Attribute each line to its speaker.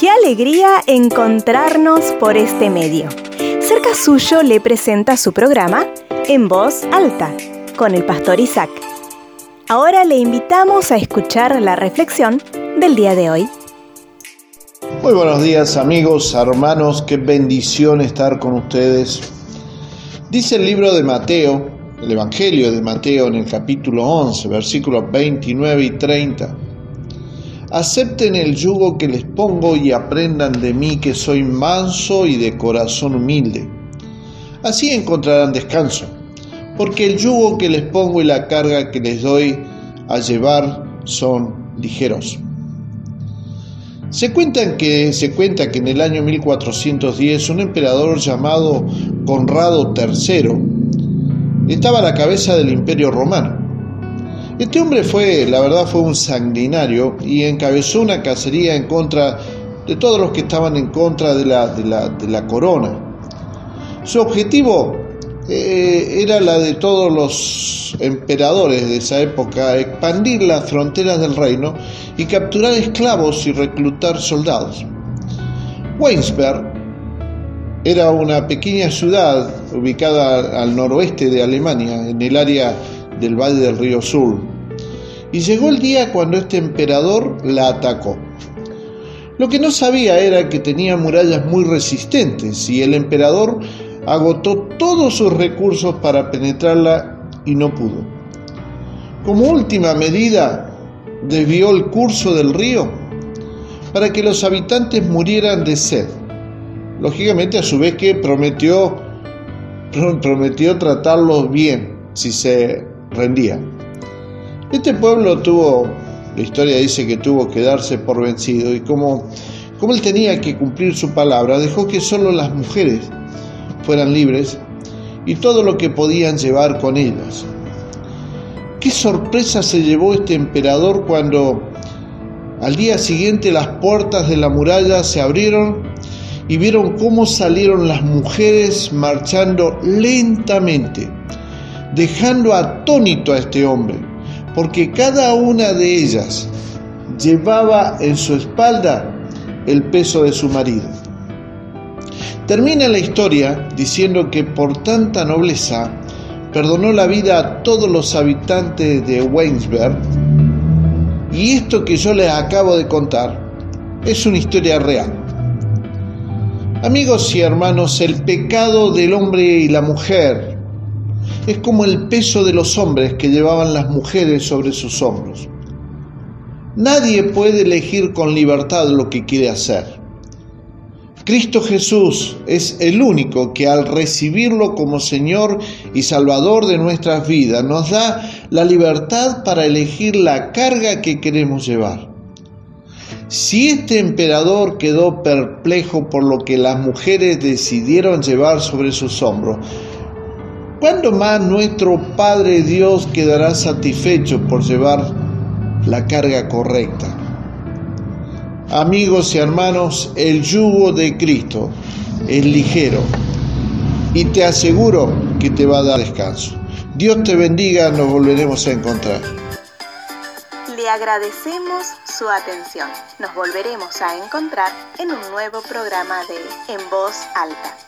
Speaker 1: Qué alegría encontrarnos por este medio. Cerca suyo le presenta su programa En Voz Alta con el pastor Isaac. Ahora le invitamos a escuchar la reflexión del día de hoy.
Speaker 2: Muy buenos días amigos, hermanos, qué bendición estar con ustedes. Dice el libro de Mateo, el Evangelio de Mateo en el capítulo 11, versículos 29 y 30. Acepten el yugo que les pongo y aprendan de mí que soy manso y de corazón humilde. Así encontrarán descanso, porque el yugo que les pongo y la carga que les doy a llevar son ligeros. Se, que, se cuenta que en el año 1410 un emperador llamado Conrado III estaba a la cabeza del imperio romano este hombre fue, la verdad, fue un sanguinario y encabezó una cacería en contra de todos los que estaban en contra de la, corona. Su objetivo eh, era la de todos los emperadores de esa época, expandir las fronteras del reino y capturar esclavos y reclutar soldados. Weinsberg era una pequeña ciudad ubicada al noroeste de Alemania, en el área del Valle del Río Sur. Y llegó el día cuando este emperador la atacó. Lo que no sabía era que tenía murallas muy resistentes y el emperador agotó todos sus recursos para penetrarla y no pudo. Como última medida, desvió el curso del río para que los habitantes murieran de sed. Lógicamente a su vez que prometió, prometió tratarlos bien si se rendía. Este pueblo tuvo, la historia dice que tuvo que darse por vencido y como, como él tenía que cumplir su palabra, dejó que solo las mujeres fueran libres y todo lo que podían llevar con ellas. Qué sorpresa se llevó este emperador cuando al día siguiente las puertas de la muralla se abrieron y vieron cómo salieron las mujeres marchando lentamente dejando atónito a este hombre, porque cada una de ellas llevaba en su espalda el peso de su marido. Termina la historia diciendo que por tanta nobleza perdonó la vida a todos los habitantes de Weinsberg y esto que yo les acabo de contar es una historia real. Amigos y hermanos, el pecado del hombre y la mujer es como el peso de los hombres que llevaban las mujeres sobre sus hombros. Nadie puede elegir con libertad lo que quiere hacer. Cristo Jesús es el único que al recibirlo como Señor y Salvador de nuestras vidas nos da la libertad para elegir la carga que queremos llevar. Si este emperador quedó perplejo por lo que las mujeres decidieron llevar sobre sus hombros, ¿Cuándo más nuestro Padre Dios quedará satisfecho por llevar la carga correcta? Amigos y hermanos, el yugo de Cristo es ligero y te aseguro que te va a dar descanso. Dios te bendiga, nos volveremos a encontrar.
Speaker 1: Le agradecemos su atención. Nos volveremos a encontrar en un nuevo programa de En Voz Alta.